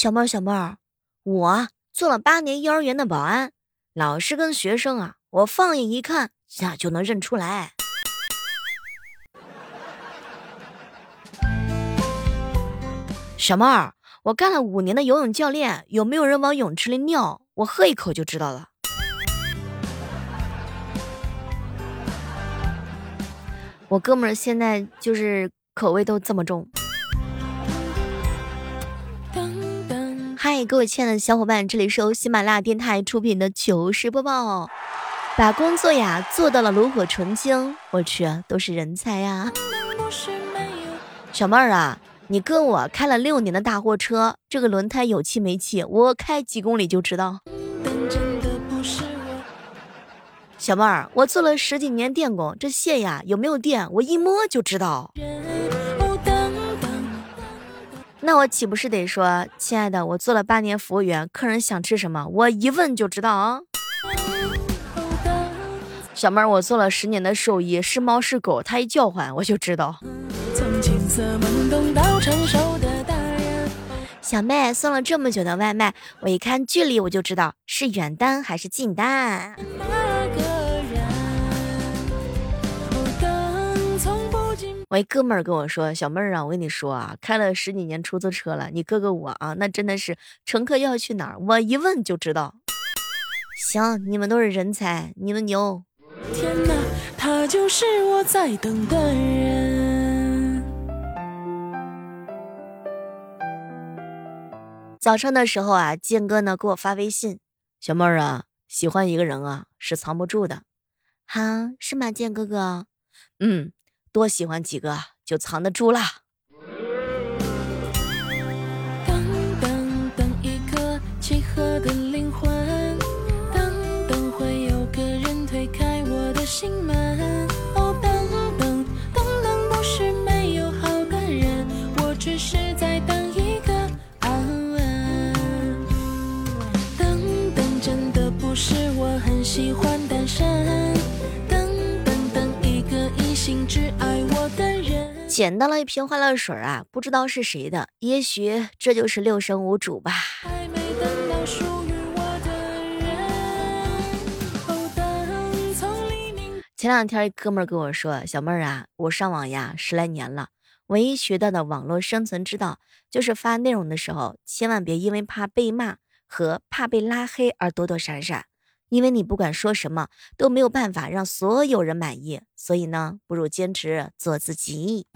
小妹儿，小妹儿，我做了八年幼儿园的保安，老师跟学生啊，我放眼一看，呀就能认出来。小妹儿，我干了五年的游泳教练，有没有人往泳池里尿？我喝一口就知道了。我哥们现在就是口味都这么重。嗨，各位亲爱的小伙伴，这里是由喜马拉雅电台出品的糗事播报。把工作呀做到了炉火纯青，我去，都是人才呀！小妹儿啊，你跟我开了六年的大货车，这个轮胎有气没气，我开几公里就知道。小妹儿，我做了十几年电工，这线呀有没有电，我一摸就知道。那我岂不是得说，亲爱的，我做了八年服务员，客人想吃什么，我一问就知道啊。小妹儿，我做了十年的兽医，是猫是狗，它一叫唤我就知道。小妹送了这么久的外卖，我一看距离我就知道是远单还是近单。我一哥们儿跟我说：“小妹儿啊，我跟你说啊，开了十几年出租车了，你哥哥我啊，那真的是乘客要去哪儿，我一问就知道。行，你们都是人才，你们牛。天哪，他就是我在等的人。早上的时候啊，建哥呢给我发微信，小妹儿啊，喜欢一个人啊是藏不住的，好，是吗，建哥哥？嗯。”多喜欢几个就藏得住啦。等等等一个契合的灵魂捡到了一瓶欢乐水啊，不知道是谁的，也许这就是六神无主吧。前两天一哥们跟我说：“小妹儿啊，我上网呀十来年了，唯一学到的网络生存之道，就是发内容的时候，千万别因为怕被骂和怕被拉黑而躲躲闪闪。”因为你不管说什么都没有办法让所有人满意，所以呢，不如坚持做自己。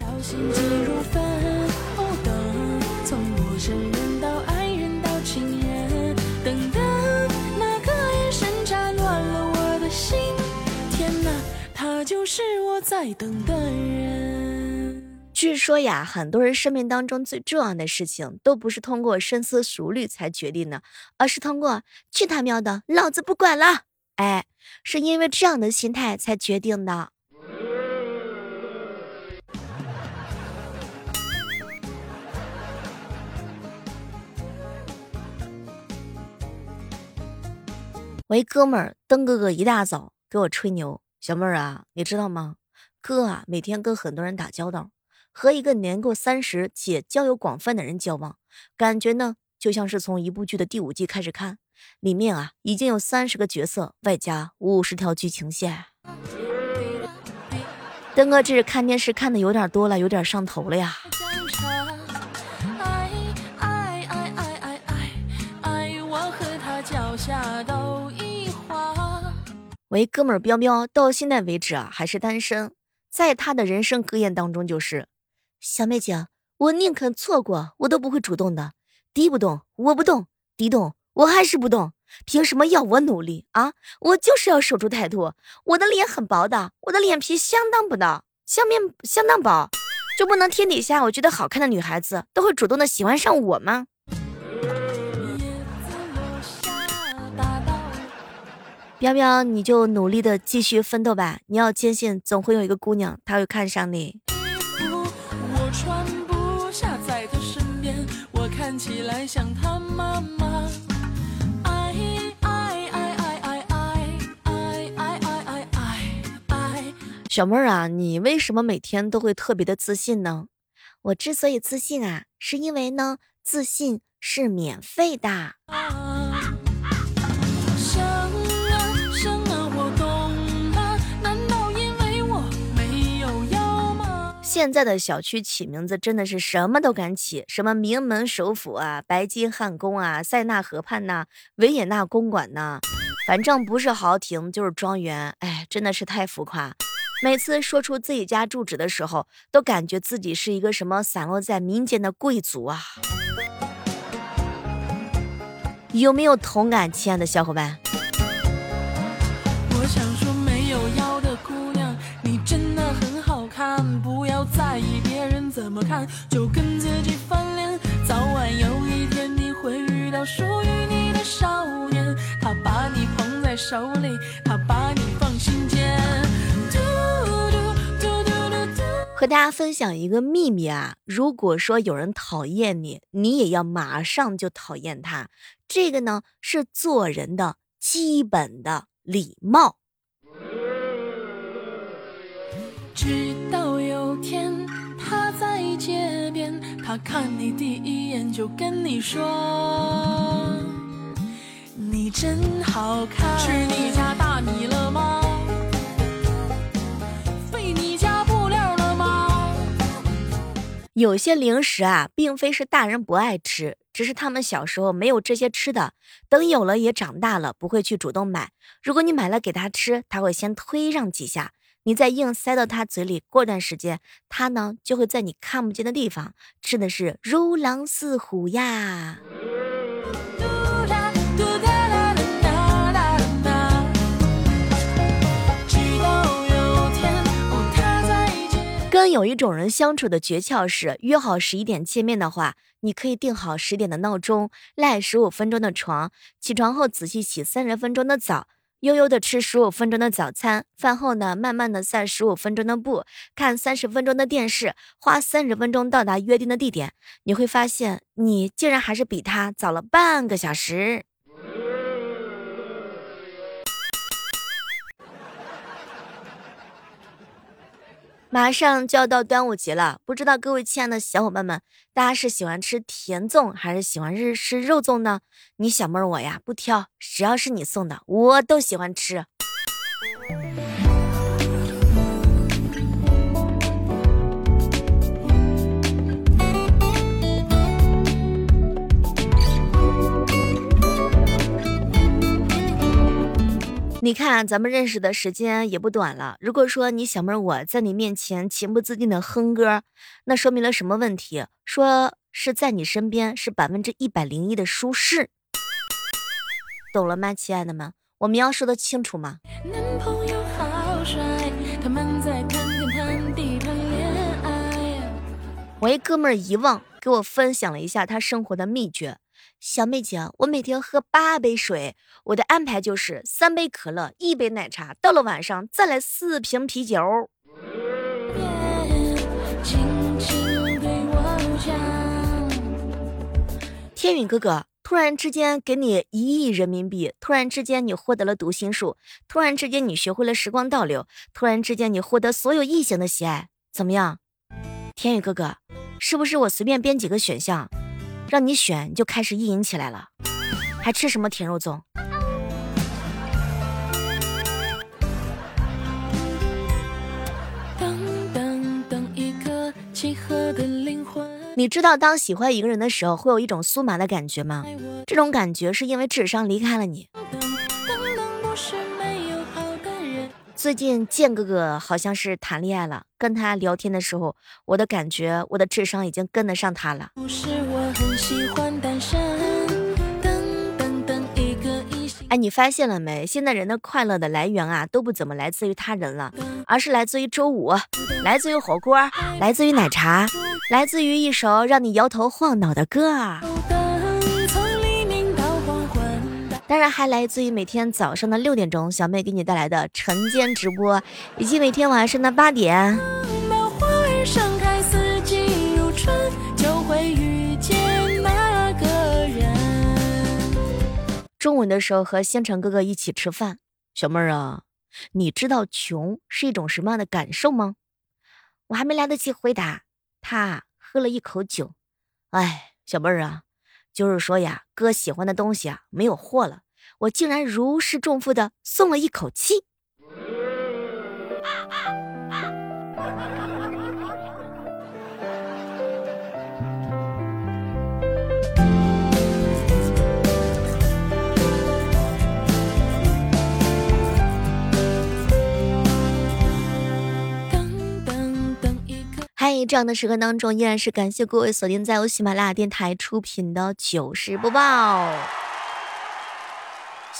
据说呀，很多人生命当中最重要的事情，都不是通过深思熟虑才决定的，而是通过去他喵的，老子不管了！哎，是因为这样的心态才决定的。我一哥们儿登哥哥一大早给我吹牛，小妹儿啊，你知道吗？哥啊，每天跟很多人打交道。和一个年过三十且交友广泛的人交往，感觉呢就像是从一部剧的第五季开始看，里面啊已经有三十个角色，外加五十条剧情线。登哥这是看电视看的有点多了，有点上头了呀。我一哥们儿彪彪到现在为止啊还是单身，在他的人生格言当中就是。小妹姐，我宁肯错过，我都不会主动的。敌不动，我不动；敌动，我还是不动。凭什么要我努力啊？我就是要守住态度。我的脸很薄的，我的脸皮相当不的，相面相当薄，就不能天底下我觉得好看的女孩子都会主动的喜欢上我吗？彪彪，你就努力的继续奋斗吧。你要坚信，总会有一个姑娘，她会看上你。起来像他妈妈。爱爱爱爱爱爱爱爱爱爱爱。小妹儿啊，你为什么每天都会特别的自信呢？我之所以自信啊，是因为呢，自信是免费的。现在的小区起名字真的是什么都敢起，什么名门首府啊、白金汉宫啊、塞纳河畔呐、维也纳公馆呐，反正不是豪庭就是庄园，哎，真的是太浮夸。每次说出自己家住址的时候，都感觉自己是一个什么散落在民间的贵族啊！有没有同感，亲爱的小伙伴？我想说看，就跟自己翻脸，早晚有一天你会遇到属于你的少年，他把你捧在手里，他把你放心间。和大家分享一个秘密啊，如果说有人讨厌你，你也要马上就讨厌他，这个呢是做人的基本的礼貌。直到他看你第一眼就跟你说，你真好看。吃你家大米了吗？费你家布料了吗有些零食啊，并非是大人不爱吃，只是他们小时候没有这些吃的，等有了也长大了，不会去主动买。如果你买了给他吃，他会先推让几下，你再硬塞到他嘴里，过段时间，他呢就会在你看不见的地方吃的是如狼似虎呀。跟有一种人相处的诀窍是，约好十一点见面的话，你可以定好十点的闹钟，赖十五分钟的床，起床后仔细洗三十分钟的澡，悠悠的吃十五分钟的早餐，饭后呢，慢慢的散十五分钟的步，看三十分钟的电视，花三十分钟到达约定的地点，你会发现，你竟然还是比他早了半个小时。马上就要到端午节了，不知道各位亲爱的小伙伴们，大家是喜欢吃甜粽还是喜欢日式肉粽呢？你小妹儿我呀不挑，只要是你送的，我都喜欢吃。你看，咱们认识的时间也不短了。如果说你小妹我在你面前情不自禁的哼歌，那说明了什么问题？说是在你身边是百分之一百零一的舒适，懂了吗，亲爱的们？我们要说的清楚吗？我一哥们儿遗忘给我分享了一下他生活的秘诀。小妹姐，我每天喝八杯水，我的安排就是三杯可乐，一杯奶茶，到了晚上再来四瓶啤酒。天宇哥哥，突然之间给你一亿人民币，突然之间你获得了读心术，突然之间你学会了时光倒流，突然之间你获得所有异性的喜爱，怎么样？天宇哥哥，是不是我随便编几个选项？让你选就开始意淫起来了，还吃什么甜肉粽？你知道当喜欢一个人的时候会有一种酥麻的感觉吗？这种感觉是因为智商离开了你。最近剑哥哥好像是谈恋爱了，跟他聊天的时候，我的感觉我的智商已经跟得上他了。哎，你发现了没？现在人的快乐的来源啊，都不怎么来自于他人了，而是来自于周五，来自于火锅，来自于奶茶，来自于一首让你摇头晃脑的歌。当然还来自于每天早上的六点钟，小妹给你带来的晨间直播，以及每天晚上的八点。中午的时候和星辰哥哥一起吃饭，小妹儿啊，你知道穷是一种什么样的感受吗？我还没来得及回答，他喝了一口酒，哎，小妹儿啊。就是说呀，哥喜欢的东西啊没有货了，我竟然如释重负的松了一口气。嗨，这样的时刻当中，依然是感谢各位锁定在由喜马拉雅电台出品的糗事播报。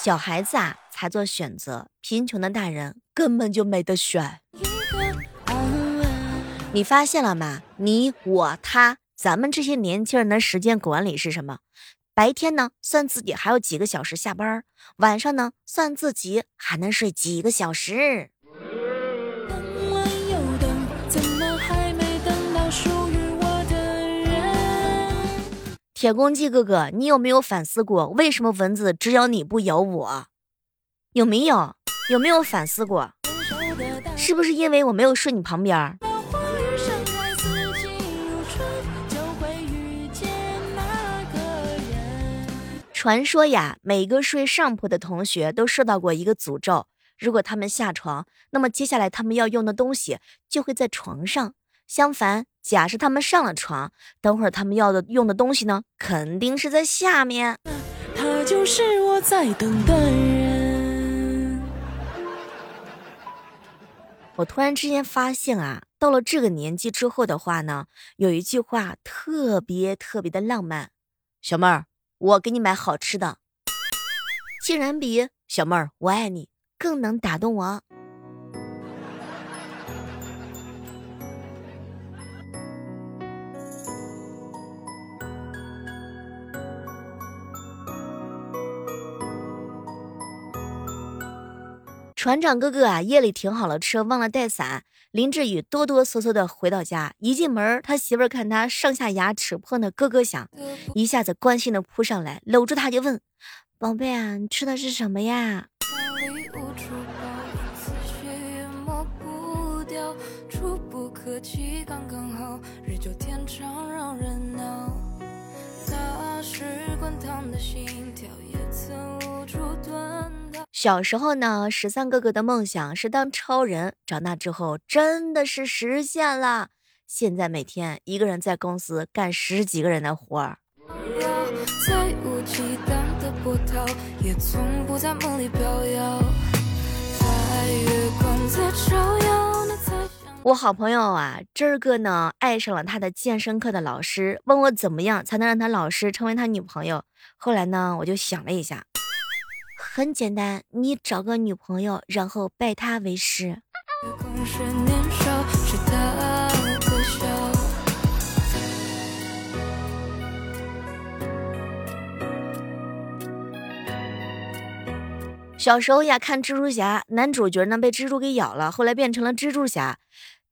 小孩子啊，才做选择，贫穷的大人根本就没得选。你发现了吗？你、我、他，咱们这些年轻人的时间管理是什么？白天呢，算自己还有几个小时下班；晚上呢，算自己还能睡几个小时。铁公鸡哥哥，你有没有反思过，为什么蚊子只咬你不咬我？有没有？有没有反思过？是不是因为我没有睡你旁边？传说呀，每个睡上铺的同学都受到过一个诅咒，如果他们下床，那么接下来他们要用的东西就会在床上。相反，假设他们上了床，等会儿他们要的用的东西呢，肯定是在下面。他就是我在等的人。我突然之间发现啊，到了这个年纪之后的话呢，有一句话特别特别的浪漫，小妹儿，我给你买好吃的，竟然比小妹儿我爱你更能打动我。船长哥哥啊，夜里停好了车，忘了带伞。林志宇哆哆嗦嗦的回到家，一进门，他媳妇儿看他上下牙齿碰的咯咯响，一下子关心的扑上来，搂住他就问：“宝贝啊，你吃的是什么呀？”小时候呢，十三哥哥的梦想是当超人，长大之后真的是实现了。现在每天一个人在公司干十几个人的活儿。我好朋友啊，这儿个呢爱上了他的健身课的老师，问我怎么样才能让他老师成为他女朋友。后来呢，我就想了一下。很简单，你找个女朋友，然后拜她为师。小时候呀，看蜘蛛侠，男主角呢被蜘蛛给咬了，后来变成了蜘蛛侠。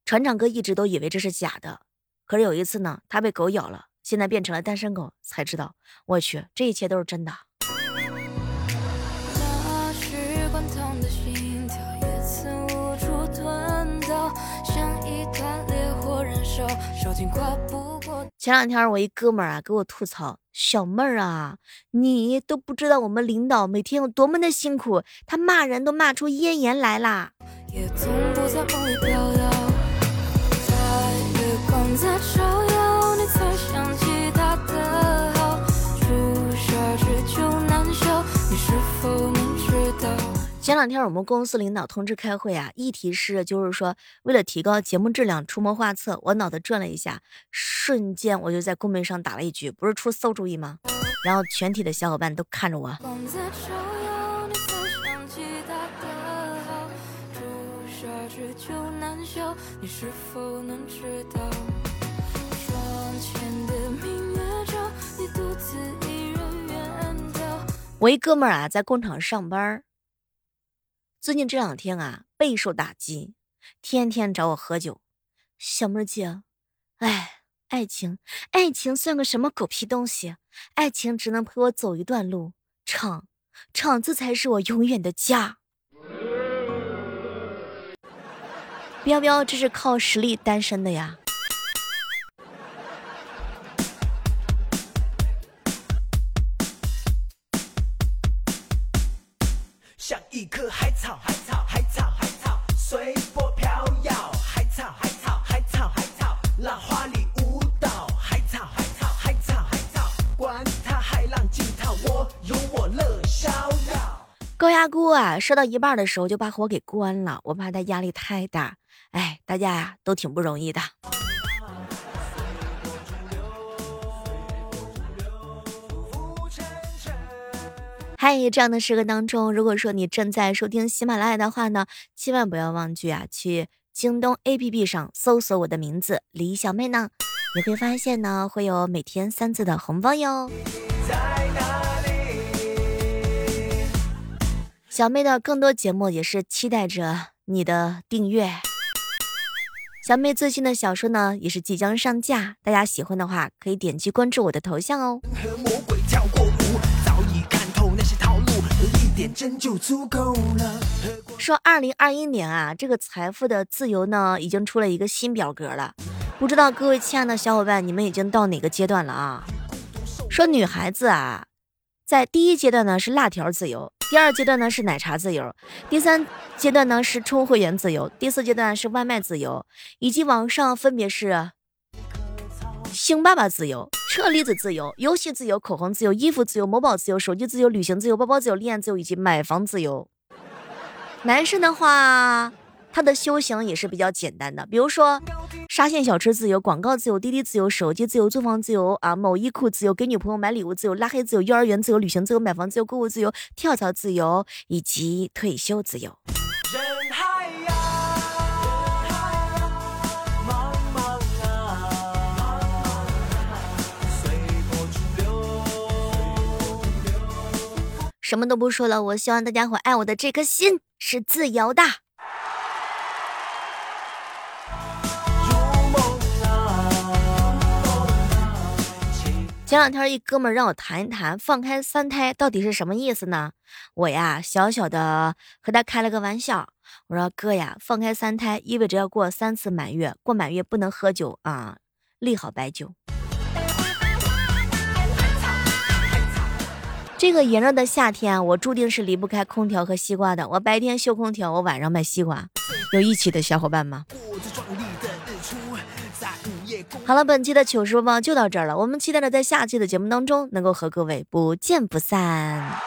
船长哥一直都以为这是假的，可是有一次呢，他被狗咬了，现在变成了单身狗，才知道，我去，这一切都是真的。前两天我一哥们儿啊给我吐槽，小妹儿啊，你都不知道我们领导每天有多么的辛苦，他骂人都骂出咽炎来啦。前两天我们公司领导通知开会啊，议题是就是说为了提高节目质量出谋划策。我脑子转了一下，瞬间我就在公屏上打了一句：“不是出馊主意吗？”然后全体的小伙伴都看着我。我一哥们儿啊，在工厂上班。最近这两天啊，备受打击，天天找我喝酒。小妹姐，哎，爱情，爱情算个什么狗屁东西？爱情只能陪我走一段路，厂，厂子才是我永远的家。彪彪，这是靠实力单身的呀。像一棵海草，海草，海草，海草，随波飘摇。海草，海草，海草，海草，浪花里舞蹈。海草，海草，海草，海草，管它海浪惊涛，我有我乐逍遥。高压锅啊，烧到一半的时候就把火给关了，我怕它压力太大。哎，大家呀都挺不容易的。嗨，这样的时刻当中，如果说你正在收听喜马拉雅的话呢，千万不要忘记啊，去京东 APP 上搜索我的名字李小妹呢，你会发现呢，会有每天三次的红包哟。小妹的更多节目也是期待着你的订阅。小妹最新的小说呢，也是即将上架，大家喜欢的话可以点击关注我的头像哦。说二零二一年啊，这个财富的自由呢，已经出了一个新表格了。不知道各位亲爱的小伙伴，你们已经到哪个阶段了啊？说女孩子啊，在第一阶段呢是辣条自由，第二阶段呢是奶茶自由，第三阶段呢是充会员自由，第四阶段是外卖自由，以及往上分别是星爸爸自由。车厘子自由、游戏自由、口红自由、衣服自由、某宝自由、手机自由、旅行自由、包包自由、恋爱自由以及买房自由。男生的话，他的修行也是比较简单的，比如说沙县小吃自由、广告自由、滴滴自由、手机自由、租房自由啊、某衣库自由、给女朋友买礼物自由、拉黑自由、幼儿园自由、旅行自由、买房自由、购物自由、跳槽自由以及退休自由。什么都不说了，我希望大家伙爱我的这颗心是自由的。前两天一哥们让我谈一谈放开三胎到底是什么意思呢？我呀小小的和他开了个玩笑，我说哥呀，放开三胎意味着要过三次满月，过满月不能喝酒啊，利好白酒。这个炎热的夏天，我注定是离不开空调和西瓜的。我白天修空调，我晚上卖西瓜，有一起的小伙伴吗？好了，本期的糗事播报就到这儿了。我们期待着在下期的节目当中能够和各位不见不散。